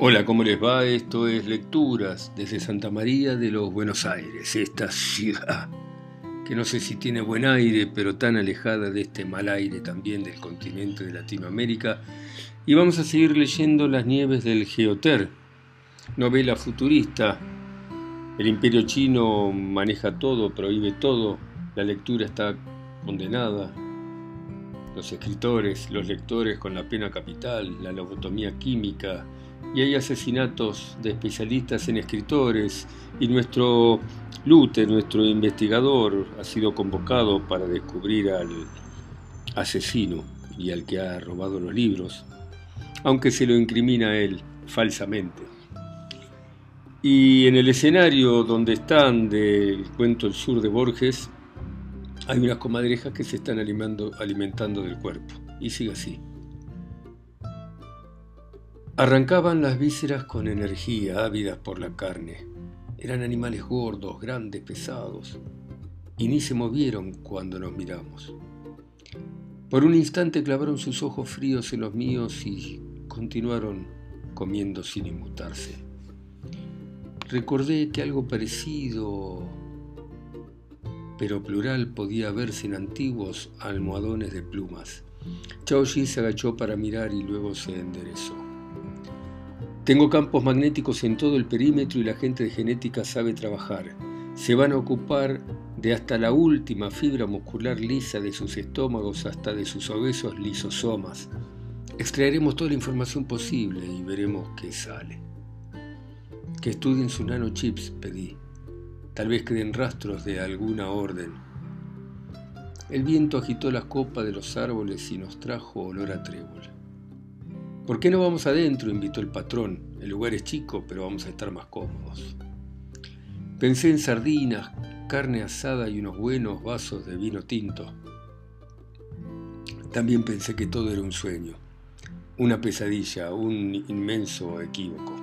Hola, ¿cómo les va? Esto es Lecturas desde Santa María de los Buenos Aires, esta ciudad que no sé si tiene buen aire, pero tan alejada de este mal aire también del continente de Latinoamérica. Y vamos a seguir leyendo Las nieves del Geoter, novela futurista. El imperio chino maneja todo, prohíbe todo, la lectura está condenada, los escritores, los lectores con la pena capital, la lobotomía química, y hay asesinatos de especialistas en escritores y nuestro Lute, nuestro investigador, ha sido convocado para descubrir al asesino y al que ha robado los libros, aunque se lo incrimina él falsamente. Y en el escenario donde están del cuento El Sur de Borges, hay unas comadrejas que se están alimentando del cuerpo. Y sigue así. Arrancaban las vísceras con energía, ávidas por la carne. Eran animales gordos, grandes, pesados, y ni se movieron cuando nos miramos. Por un instante clavaron sus ojos fríos en los míos y continuaron comiendo sin inmutarse. Recordé que algo parecido, pero plural, podía verse en antiguos almohadones de plumas. Chao Shi se agachó para mirar y luego se enderezó. Tengo campos magnéticos en todo el perímetro y la gente de genética sabe trabajar. Se van a ocupar de hasta la última fibra muscular lisa de sus estómagos hasta de sus obesos lisosomas. Extraeremos toda la información posible y veremos qué sale. Que estudien sus nanochips, pedí. Tal vez queden rastros de alguna orden. El viento agitó las copas de los árboles y nos trajo olor a trébol. ¿Por qué no vamos adentro? invitó el patrón. El lugar es chico, pero vamos a estar más cómodos. Pensé en sardinas, carne asada y unos buenos vasos de vino tinto. También pensé que todo era un sueño, una pesadilla, un inmenso equívoco.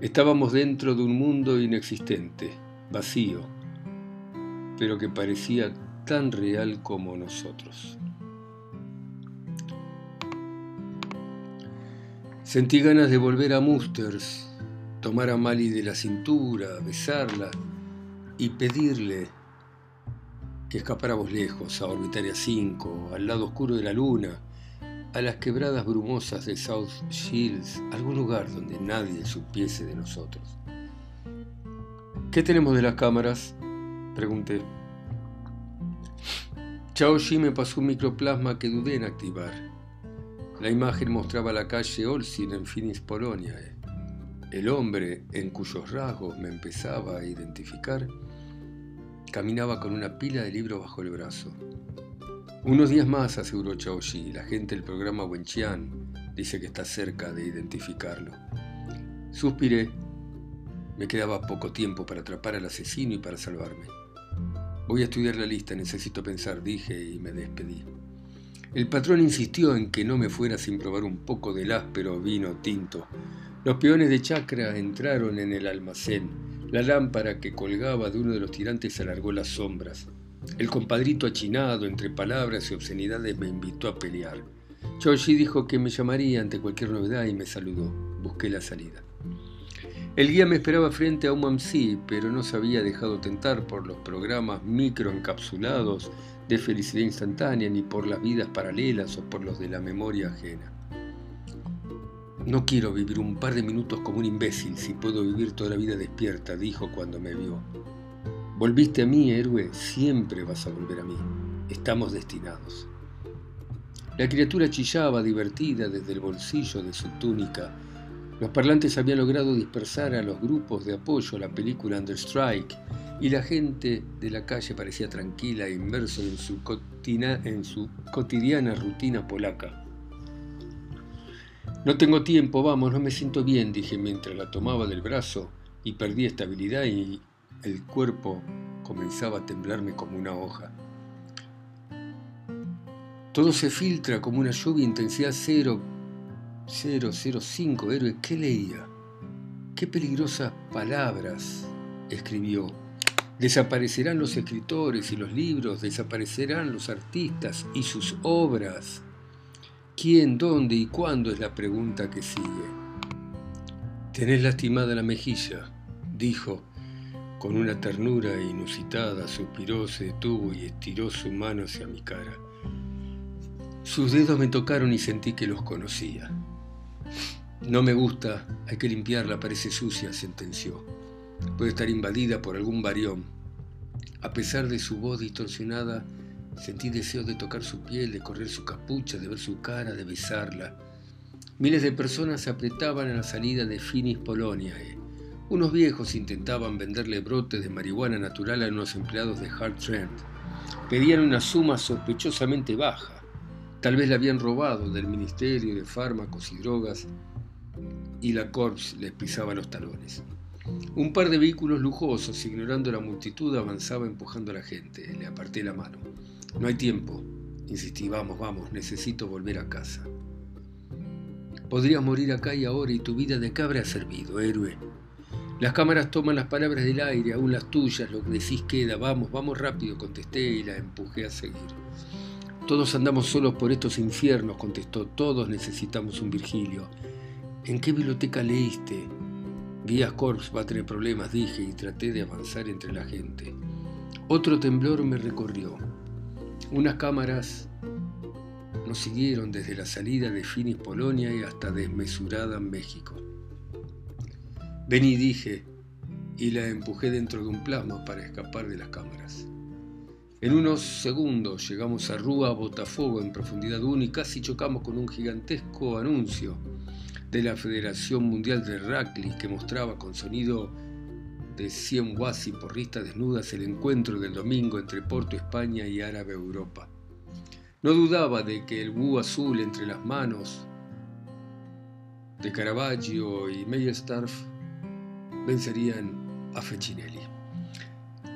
Estábamos dentro de un mundo inexistente, vacío, pero que parecía tan real como nosotros. Sentí ganas de volver a Musters, tomar a Mali de la cintura, besarla y pedirle que escapáramos lejos, a Orbitaria 5, al lado oscuro de la luna, a las quebradas brumosas de South Shields, algún lugar donde nadie supiese de nosotros. ¿Qué tenemos de las cámaras? pregunté. Chao me pasó un microplasma que dudé en activar. La imagen mostraba la calle Olsin en Finis, Polonia. El hombre, en cuyos rasgos me empezaba a identificar, caminaba con una pila de libros bajo el brazo. Unos días más, aseguró Chaoshi, la gente del programa Wenqian dice que está cerca de identificarlo. Suspiré. Me quedaba poco tiempo para atrapar al asesino y para salvarme. Voy a estudiar la lista, necesito pensar, dije y me despedí. El patrón insistió en que no me fuera sin probar un poco del áspero vino tinto. Los peones de chacra entraron en el almacén. La lámpara que colgaba de uno de los tirantes alargó las sombras. El compadrito achinado entre palabras y obscenidades me invitó a pelear. Choshi dijo que me llamaría ante cualquier novedad y me saludó. Busqué la salida. El guía me esperaba frente a un mamsi, pero no se había dejado tentar por los programas microencapsulados de felicidad instantánea, ni por las vidas paralelas o por los de la memoria ajena. No quiero vivir un par de minutos como un imbécil si puedo vivir toda la vida despierta, dijo cuando me vio. Volviste a mí, héroe, siempre vas a volver a mí. Estamos destinados. La criatura chillaba divertida desde el bolsillo de su túnica. Los parlantes habían logrado dispersar a los grupos de apoyo a la película Under Strike y la gente de la calle parecía tranquila e inmerso en su, cotidiana rutina polaca. No tengo tiempo, vamos, no me siento bien, dije mientras la tomaba del brazo y perdí estabilidad y el cuerpo comenzaba a temblarme como una hoja. Todo se filtra como una lluvia, intensidad cero, cero, cero, cinco, héroe. ¿Qué leía? ¿Qué peligrosas palabras escribió? Desaparecerán los escritores y los libros, desaparecerán los artistas y sus obras. ¿Quién, dónde y cuándo es la pregunta que sigue? Tenés lastimada la mejilla, dijo, con una ternura inusitada, suspiró, se detuvo y estiró su mano hacia mi cara. Sus dedos me tocaron y sentí que los conocía. No me gusta, hay que limpiarla, parece sucia, sentenció. Puede estar invadida por algún varión. A pesar de su voz distorsionada, sentí deseo de tocar su piel, de correr su capucha, de ver su cara, de besarla. Miles de personas se apretaban a la salida de Finis Poloniae. Unos viejos intentaban venderle brotes de marihuana natural a unos empleados de Hard Trend. Pedían una suma sospechosamente baja. Tal vez la habían robado del Ministerio de Fármacos y Drogas y la Corps les pisaba los talones. Un par de vehículos lujosos, ignorando la multitud, avanzaba empujando a la gente. Le aparté la mano. No hay tiempo. Insistí, vamos, vamos, necesito volver a casa. Podrías morir acá y ahora y tu vida de qué habrá servido, héroe. Las cámaras toman las palabras del aire, aún las tuyas, lo que decís queda. Vamos, vamos rápido, contesté y la empujé a seguir. Todos andamos solos por estos infiernos, contestó. Todos necesitamos un Virgilio. ¿En qué biblioteca leíste? Vías Corps va a tener problemas, dije, y traté de avanzar entre la gente. Otro temblor me recorrió. Unas cámaras nos siguieron desde la salida de Finis Polonia y hasta Desmesurada México. Vení, dije, y la empujé dentro de un plasma para escapar de las cámaras. En unos segundos llegamos a Rúa Botafogo en profundidad 1 y casi chocamos con un gigantesco anuncio de la Federación Mundial de Rugby que mostraba con sonido de 100 watts y porristas desnudas el encuentro del domingo entre Porto España y Árabe Europa. No dudaba de que el búho azul entre las manos de Caravaggio y Meyerstaff vencerían a Fecinelli.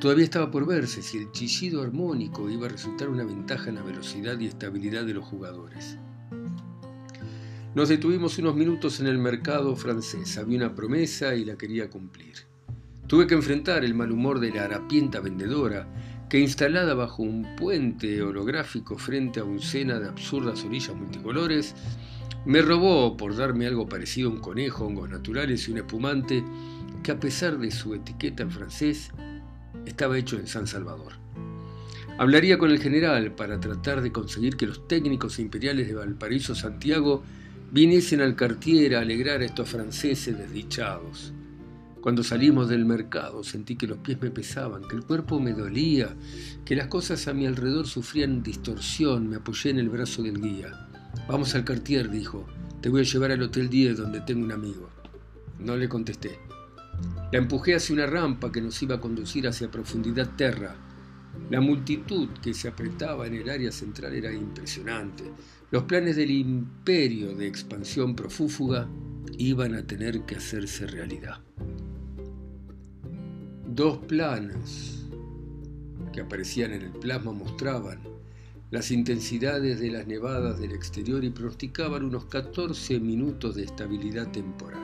Todavía estaba por verse si el chillido armónico iba a resultar una ventaja en la velocidad y estabilidad de los jugadores. Nos detuvimos unos minutos en el mercado francés. Había una promesa y la quería cumplir. Tuve que enfrentar el mal humor de la harapienta vendedora que instalada bajo un puente holográfico frente a un sena de absurdas orillas multicolores, me robó por darme algo parecido a un conejo, hongos naturales y un espumante que a pesar de su etiqueta en francés, estaba hecho en San Salvador. Hablaría con el general para tratar de conseguir que los técnicos imperiales de Valparaíso Santiago viniesen al Cartier a alegrar a estos franceses desdichados. Cuando salimos del mercado sentí que los pies me pesaban, que el cuerpo me dolía, que las cosas a mi alrededor sufrían distorsión. Me apoyé en el brazo del guía. Vamos al Cartier, dijo. Te voy a llevar al Hotel 10 donde tengo un amigo. No le contesté. La empujé hacia una rampa que nos iba a conducir hacia profundidad terra. La multitud que se apretaba en el área central era impresionante. Los planes del imperio de expansión profúfuga iban a tener que hacerse realidad dos planos que aparecían en el plasma mostraban las intensidades de las nevadas del exterior y pronosticaban unos 14 minutos de estabilidad temporal.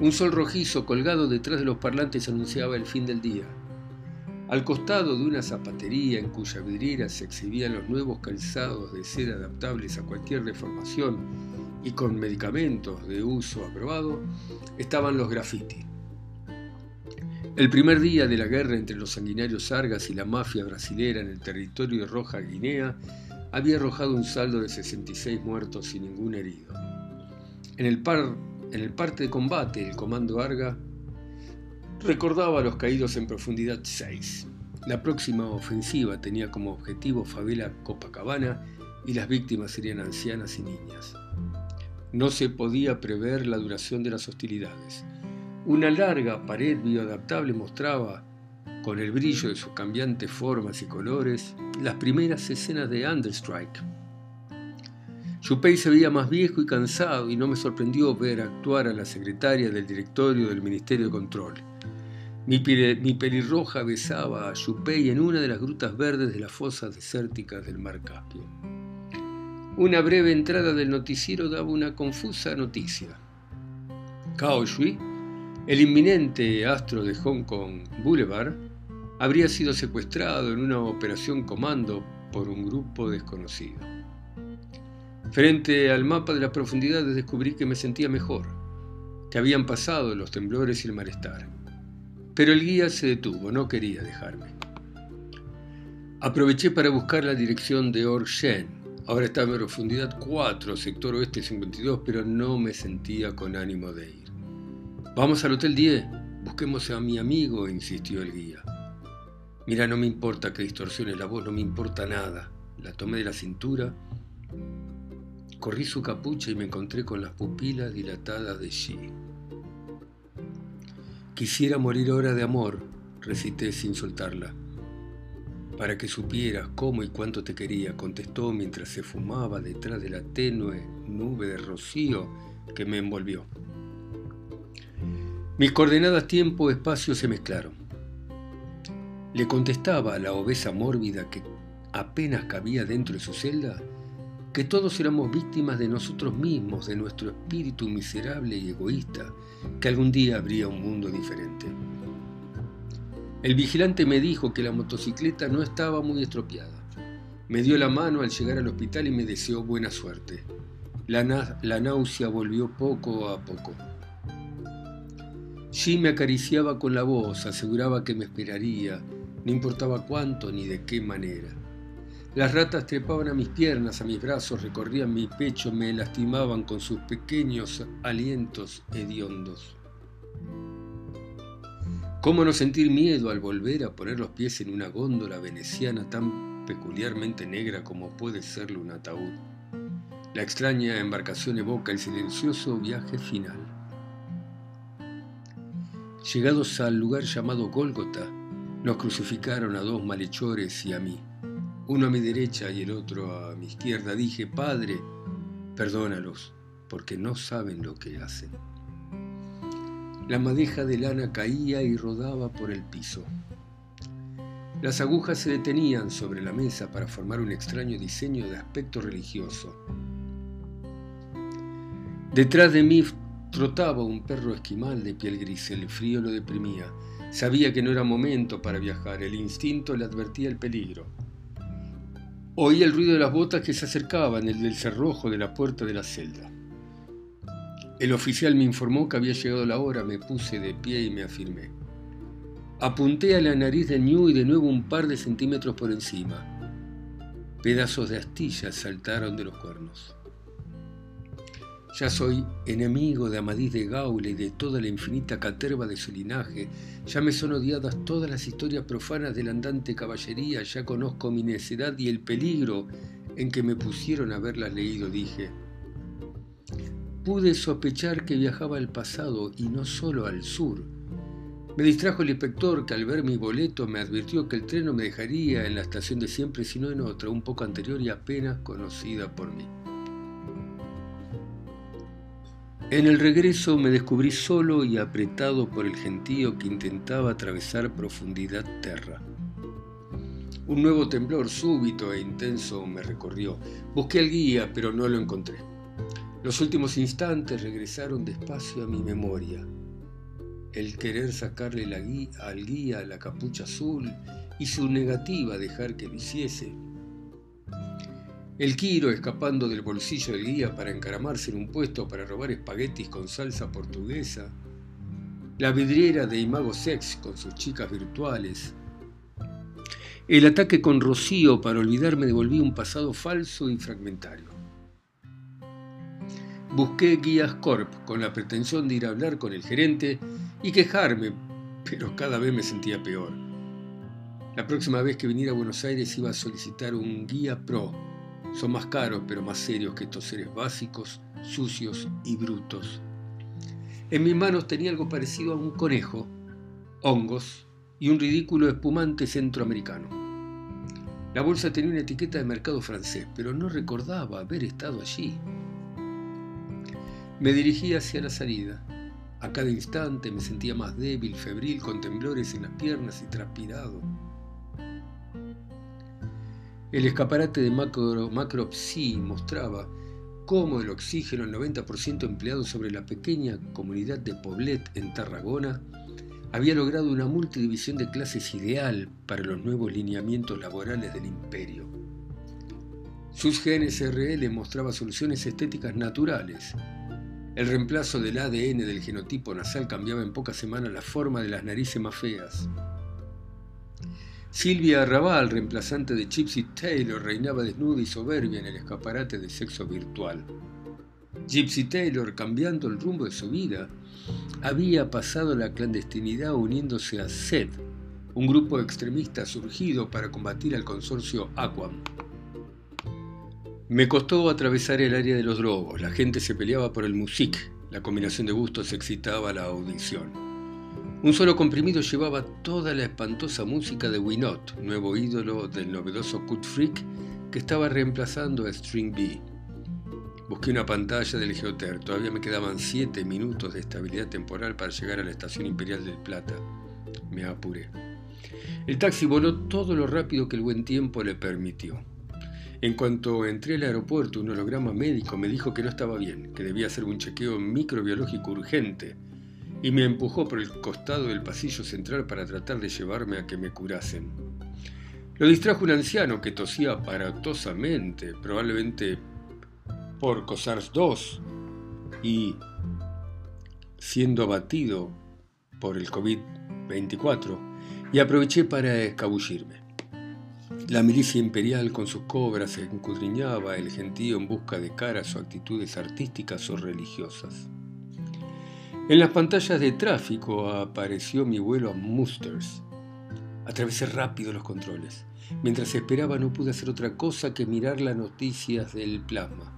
Un sol rojizo colgado detrás de los parlantes anunciaba el fin del día. Al costado de una zapatería en cuya vidriera se exhibían los nuevos calzados de seda adaptables a cualquier deformación y con medicamentos de uso aprobado, estaban los grafitis. El primer día de la guerra entre los sanguinarios sargas y la mafia brasilera en el territorio de Roja Guinea había arrojado un saldo de 66 muertos y ningún herido. En el, en el parte de combate, el comando Arga recordaba los caídos en profundidad 6. La próxima ofensiva tenía como objetivo Favela Copacabana y las víctimas serían ancianas y niñas. No se podía prever la duración de las hostilidades. Una larga pared bioadaptable mostraba, con el brillo de sus cambiantes formas y colores, las primeras escenas de Understrike. Chupey se veía más viejo y cansado y no me sorprendió ver actuar a la secretaria del directorio del Ministerio de Control. Mi, pelirroja besaba a Chupey en una de las grutas verdes de las fosas desérticas del mar Caspio. Una breve entrada del noticiero daba una confusa noticia. Cao Shui el inminente astro de Hong Kong Boulevard habría sido secuestrado en una operación comando por un grupo desconocido. Frente al mapa de las profundidades descubrí que me sentía mejor. que habían pasado los temblores y el malestar. Pero el guía se detuvo, no quería dejarme. Aproveché para buscar la dirección de Orshen. Ahora estaba en profundidad 4, sector oeste 52, pero no me sentía con ánimo de ir. Vamos al Hotel 10, busquemos a mi amigo, insistió el guía. Mira, no me importa que distorsiones la voz, no me importa nada. La tomé de la cintura, corrí su capucha y me encontré con las pupilas dilatadas de Xi. Quisiera morir ahora de amor, recité sin soltarla. Para que supieras cómo y cuánto te quería, contestó mientras se fumaba detrás de la tenue nube de rocío que me envolvió. Mis coordenadas tiempo-espacio se mezclaron. Le contestaba la obesa mórbida que apenas cabía dentro de su celda que todos éramos víctimas de nosotros mismos, de nuestro espíritu miserable y egoísta, que algún día habría un mundo diferente. El vigilante me dijo que la motocicleta no estaba muy estropeada. Me dio la mano al llegar al hospital y me deseó buena suerte. La, la náusea volvió poco a poco. Jim me acariciaba con la voz, aseguraba que me esperaría, no importaba cuánto ni de qué manera. Las ratas trepaban a mis piernas, a mis brazos, recorrían mi pecho, me lastimaban con sus pequeños alientos hediondos. ¿Cómo no sentir miedo al volver a poner los pies en una góndola veneciana tan peculiarmente negra como puede serlo un ataúd? La extraña embarcación evoca el silencioso viaje final. Llegados al lugar llamado Gólgota, nos crucificaron a dos malhechores y a mí uno a mi derecha y el otro a mi izquierda, dije, Padre, perdónalos, porque no saben lo que hacen. La madeja de lana caía y rodaba por el piso. Las agujas se detenían sobre la mesa para formar un extraño diseño de aspecto religioso. Detrás de mí trotaba un perro esquimal de piel gris, el frío lo deprimía. Sabía que no era momento para viajar, el instinto le advertía el peligro. Oí el ruido de las botas que se acercaban, el del cerrojo de la puerta de la celda. El oficial me informó que había llegado la hora, me puse de pie y me afirmé. Apunté a la nariz de New y de nuevo un par de centímetros por encima. Pedazos de astillas saltaron de los cuernos. Ya soy enemigo de Amadís de Gaule y de toda la infinita caterva de su linaje. Ya me son odiadas todas las historias profanas de la andante caballería. Ya conozco mi necedad y el peligro en que me pusieron haberlas leído, dije. Pude sospechar que viajaba al pasado y no solo al sur. Me distrajo el inspector que al ver mi boleto me advirtió que el tren no me dejaría en la estación de siempre, sino en otra, un poco anterior y apenas conocida por mí. En el regreso me descubrí solo y apretado por el gentío que intentaba atravesar profundidad terra. Un nuevo temblor súbito e intenso me recorrió. Busqué al guía, pero no lo encontré. Los últimos instantes regresaron despacio a mi memoria. El querer sacarle la guía, al guía la capucha azul y su negativa a dejar que lo hiciese el Quiro escapando del bolsillo del guía para encaramarse en un puesto para robar espaguetis con salsa portuguesa. La vidriera de Imago Sex con sus chicas virtuales. El ataque con Rocío para olvidarme devolví un pasado falso y fragmentario. Busqué guías Corp con la pretensión de ir a hablar con el gerente y quejarme, pero cada vez me sentía peor. La próxima vez que viniera a Buenos Aires iba a solicitar un guía pro son más caros, pero más serios que estos seres básicos, sucios y brutos. En mis manos tenía algo parecido a un conejo, hongos y un ridículo espumante centroamericano. La bolsa tenía una etiqueta de mercado francés, pero no recordaba haber estado allí. Me dirigí hacia la salida. A cada instante me sentía más débil, febril, con temblores en las piernas y transpirado. El escaparate de Macro, Macropsy mostraba cómo el oxígeno, el 90% empleado sobre la pequeña comunidad de Poblet en Tarragona, había logrado una multidivisión de clases ideal para los nuevos lineamientos laborales del imperio. Sus genes RL mostraba soluciones estéticas naturales. El reemplazo del ADN del genotipo nasal cambiaba en pocas semanas la forma de las narices más feas. Silvia Arrabal, reemplazante de Gypsy Taylor, reinaba desnuda y soberbia en el escaparate de sexo virtual. Gypsy Taylor, cambiando el rumbo de su vida, había pasado la clandestinidad uniéndose a SED, un grupo extremista surgido para combatir al consorcio Aquam. Me costó atravesar el área de los drogos, la gente se peleaba por el music, la combinación de gustos excitaba la audición. Un solo comprimido llevaba toda la espantosa música de Winot, nuevo ídolo del novedoso Cut Freak que estaba reemplazando a String B. Busqué una pantalla del Geoter. Todavía me quedaban siete minutos de estabilidad temporal para llegar a la estación imperial del Plata. Me apuré. El taxi voló todo lo rápido que el buen tiempo le permitió. En cuanto entré al aeropuerto, un holograma médico me dijo que no estaba bien, que debía hacer un chequeo microbiológico urgente, y me empujó por el costado del pasillo central para tratar de llevarme a que me curasen. Lo distrajo un anciano que tosía aparatosamente, probablemente por COSARS 2 y siendo abatido por el COVID-24 y aproveché para escabullirme. La milicia imperial con sus cobras encudriñaba el gentío en busca de caras o actitudes artísticas o religiosas. En las pantallas de tráfico apareció mi vuelo a Musters. Atravesé rápido los controles. Mientras esperaba no pude hacer otra cosa que mirar las noticias del plasma.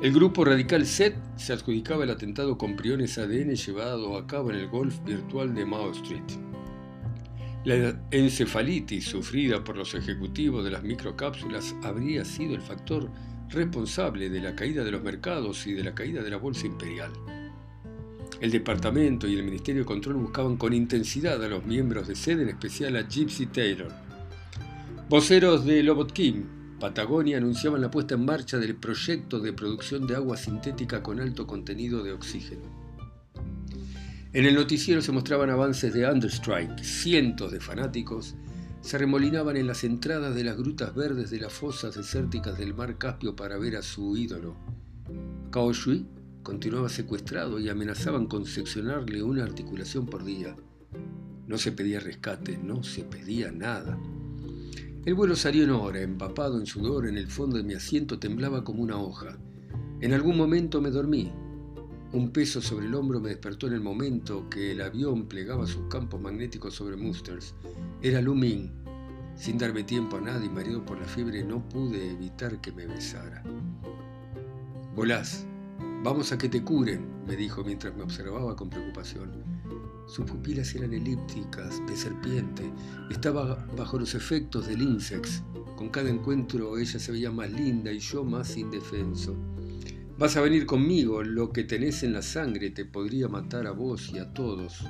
El grupo radical SET se adjudicaba el atentado con priones ADN llevado a cabo en el golf virtual de Mao Street. La encefalitis sufrida por los ejecutivos de las microcápsulas habría sido el factor responsable de la caída de los mercados y de la caída de la bolsa imperial. El departamento y el Ministerio de Control buscaban con intensidad a los miembros de SED, en especial a Gypsy Taylor. Voceros de Lobotkin Patagonia anunciaban la puesta en marcha del proyecto de producción de agua sintética con alto contenido de oxígeno. En el noticiero se mostraban avances de Understrike. Cientos de fanáticos se remolinaban en las entradas de las grutas verdes de las fosas desérticas del mar Caspio para ver a su ídolo. Cao continuaba secuestrado y amenazaban con seccionarle una articulación por día. No se pedía rescate, no se pedía nada. El vuelo salió en hora, empapado en sudor, en el fondo de mi asiento temblaba como una hoja. En algún momento me dormí. Un peso sobre el hombro me despertó en el momento que el avión plegaba sus campos magnéticos sobre Musters. Era Lu Ming. Sin darme tiempo a nadie, mareado por la fiebre, no pude evitar que me besara. Volás, vamos a que te curen, me dijo mientras me observaba con preocupación. Sus pupilas eran elípticas, de serpiente. Estaba bajo los efectos del Insex. Con cada encuentro ella se veía más linda y yo más indefenso. Vas a venir conmigo, lo que tenés en la sangre te podría matar a vos y a todos.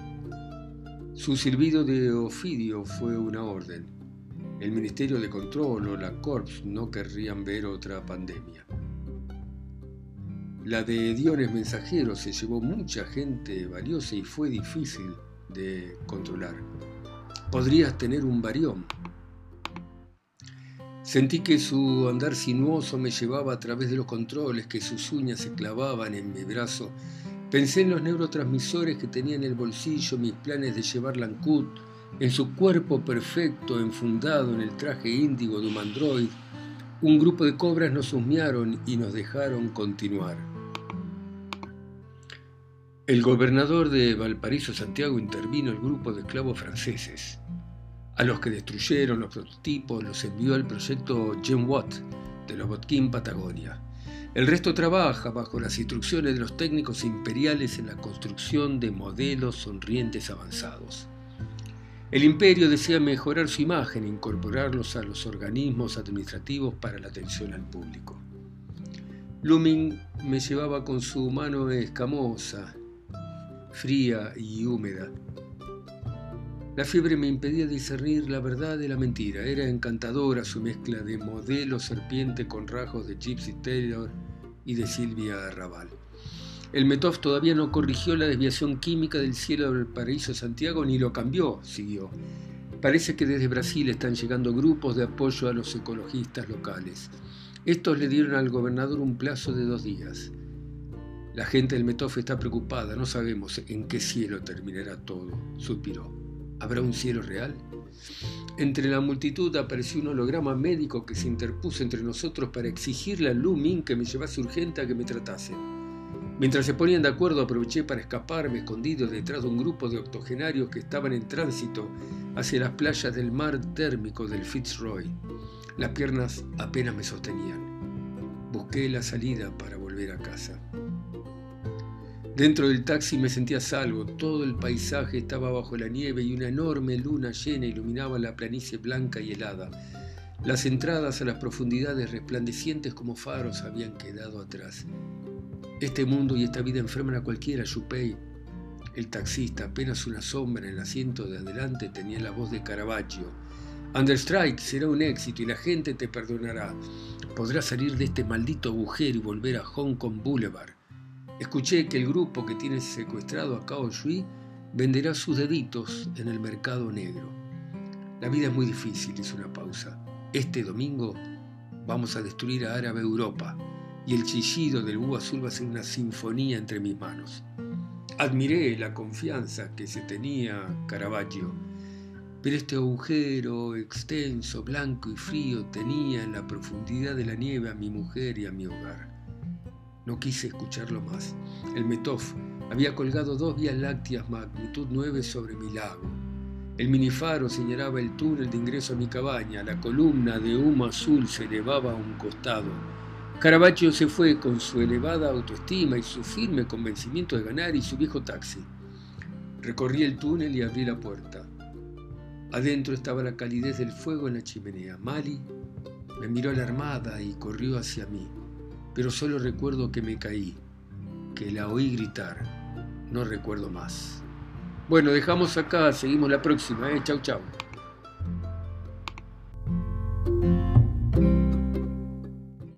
Su silbido de Ofidio fue una orden. El Ministerio de Control o la Corps no querrían ver otra pandemia. La de Diones Mensajeros se llevó mucha gente valiosa y fue difícil de controlar. Podrías tener un varión. Sentí que su andar sinuoso me llevaba a través de los controles, que sus uñas se clavaban en mi brazo. Pensé en los neurotransmisores que tenía en el bolsillo, mis planes de llevar Lancud, en su cuerpo perfecto, enfundado en el traje índigo de un android. Un grupo de cobras nos husmearon y nos dejaron continuar. El gobernador de Valparaíso, Santiago, intervino el grupo de esclavos franceses. A los que destruyeron los prototipos los envió al proyecto GenWatt de los Botkin Patagonia. El resto trabaja bajo las instrucciones de los técnicos imperiales en la construcción de modelos sonrientes avanzados. El imperio desea mejorar su imagen e incorporarlos a los organismos administrativos para la atención al público. Lumin me llevaba con su mano escamosa fría y húmeda. La fiebre me impedía discernir la verdad de la mentira. Era encantadora su mezcla de modelo serpiente con rasgos de Gypsy Taylor y de Silvia Arrabal. El Metov todavía no corrigió la desviación química del cielo del paraíso Santiago ni lo cambió, siguió. Parece que desde Brasil están llegando grupos de apoyo a los ecologistas locales. Estos le dieron al gobernador un plazo de dos días. La gente del Metof está preocupada, no sabemos en qué cielo terminará todo, suspiró. ¿Habrá un cielo real? Entre la multitud apareció un holograma médico que se interpuso entre nosotros para exigirle a Lu Min que me llevase urgente a que me tratase. Mientras se ponían de acuerdo aproveché para escaparme escondido detrás de un grupo de octogenarios que estaban en tránsito hacia las playas del mar térmico del Fitzroy. Las piernas apenas me sostenían. Busqué la salida para volver a casa. Dentro del taxi me sentía salvo, todo el paisaje estaba bajo la nieve y una enorme luna llena iluminaba la planicie blanca y helada. Las entradas a las profundidades resplandecientes como faros habían quedado atrás. Este mundo y esta vida enferman a cualquiera, Yupei. El taxista, apenas una sombra en el asiento de adelante, tenía la voz de Caravaggio. Understrike será un éxito y la gente te perdonará. Podrás salir de este maldito agujero y volver a Hong Kong Boulevard. Escuché que el grupo que tiene secuestrado a Cao Shui venderá sus deditos en el mercado negro. La vida es muy difícil, hizo una pausa. Este domingo vamos a destruir a Árabe Europa y el chillido del búho azul va a ser una sinfonía entre mis manos. Admiré la confianza que se tenía Caravaggio, pero este agujero extenso, blanco y frío tenía en la profundidad de la nieve a mi mujer y a mi hogar. No quise escucharlo más. El Metof había colgado dos vías lácteas magnitud 9 sobre mi lago. El minifaro señalaba el túnel de ingreso a mi cabaña. La columna de humo azul se elevaba a un costado. Caravaggio se fue con su elevada autoestima y su firme convencimiento de ganar y su viejo taxi. Recorrí el túnel y abrí la puerta. Adentro estaba la calidez del fuego en la chimenea. Mali me miró alarmada y corrió hacia mí pero solo recuerdo que me caí, que la oí gritar. No recuerdo más. Bueno, dejamos acá, seguimos la próxima, ¿eh? Chau, chau.